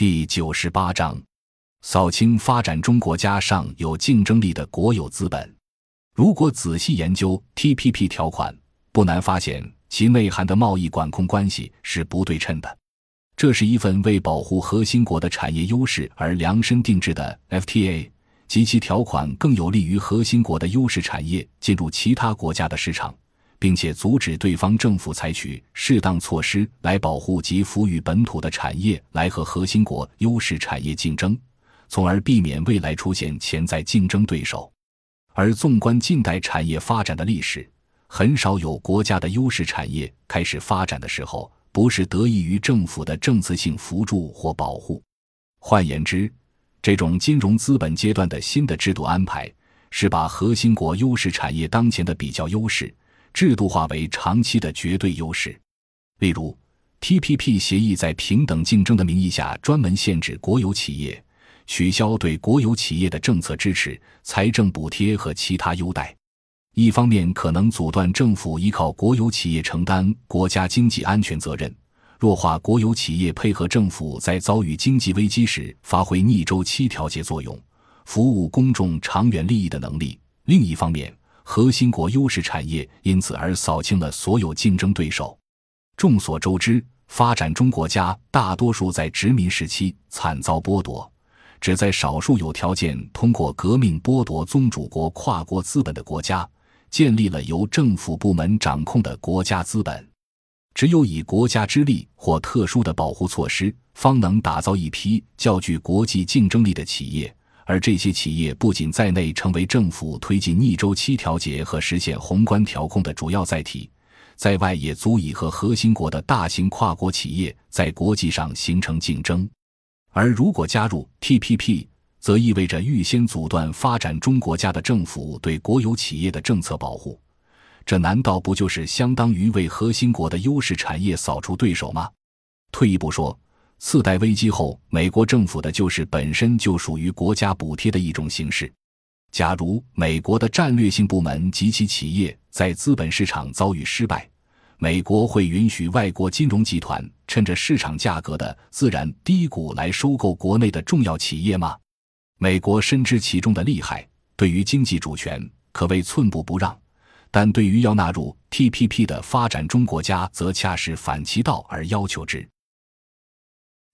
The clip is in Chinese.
第九十八章，扫清发展中国家上有竞争力的国有资本。如果仔细研究 TPP 条款，不难发现其内涵的贸易管控关系是不对称的。这是一份为保护核心国的产业优势而量身定制的 FTA，及其条款更有利于核心国的优势产业进入其他国家的市场。并且阻止对方政府采取适当措施来保护及服予本土的产业，来和核心国优势产业竞争，从而避免未来出现潜在竞争对手。而纵观近代产业发展的历史，很少有国家的优势产业开始发展的时候不是得益于政府的政策性扶助或保护。换言之，这种金融资本阶段的新的制度安排，是把核心国优势产业当前的比较优势。制度化为长期的绝对优势，例如，TPP 协议在平等竞争的名义下专门限制国有企业，取消对国有企业的政策支持、财政补贴和其他优待。一方面可能阻断政府依靠国有企业承担国家经济安全责任，弱化国有企业配合政府在遭遇经济危机时发挥逆周期调节作用、服务公众长远利益的能力；另一方面，核心国优势产业因此而扫清了所有竞争对手。众所周知，发展中国家大多数在殖民时期惨遭剥夺，只在少数有条件通过革命剥夺宗主国跨国资本的国家，建立了由政府部门掌控的国家资本。只有以国家之力或特殊的保护措施，方能打造一批较具国际竞争力的企业。而这些企业不仅在内成为政府推进逆周期调节和实现宏观调控的主要载体，在外也足以和核心国的大型跨国企业在国际上形成竞争。而如果加入 TPP，则意味着预先阻断发展中国家的政府对国有企业的政策保护，这难道不就是相当于为核心国的优势产业扫除对手吗？退一步说。次贷危机后，美国政府的救市本身就属于国家补贴的一种形式。假如美国的战略性部门及其企业在资本市场遭遇失败，美国会允许外国金融集团趁着市场价格的自然低谷来收购国内的重要企业吗？美国深知其中的利害，对于经济主权可谓寸步不让，但对于要纳入 TPP 的发展中国家，则恰是反其道而要求之。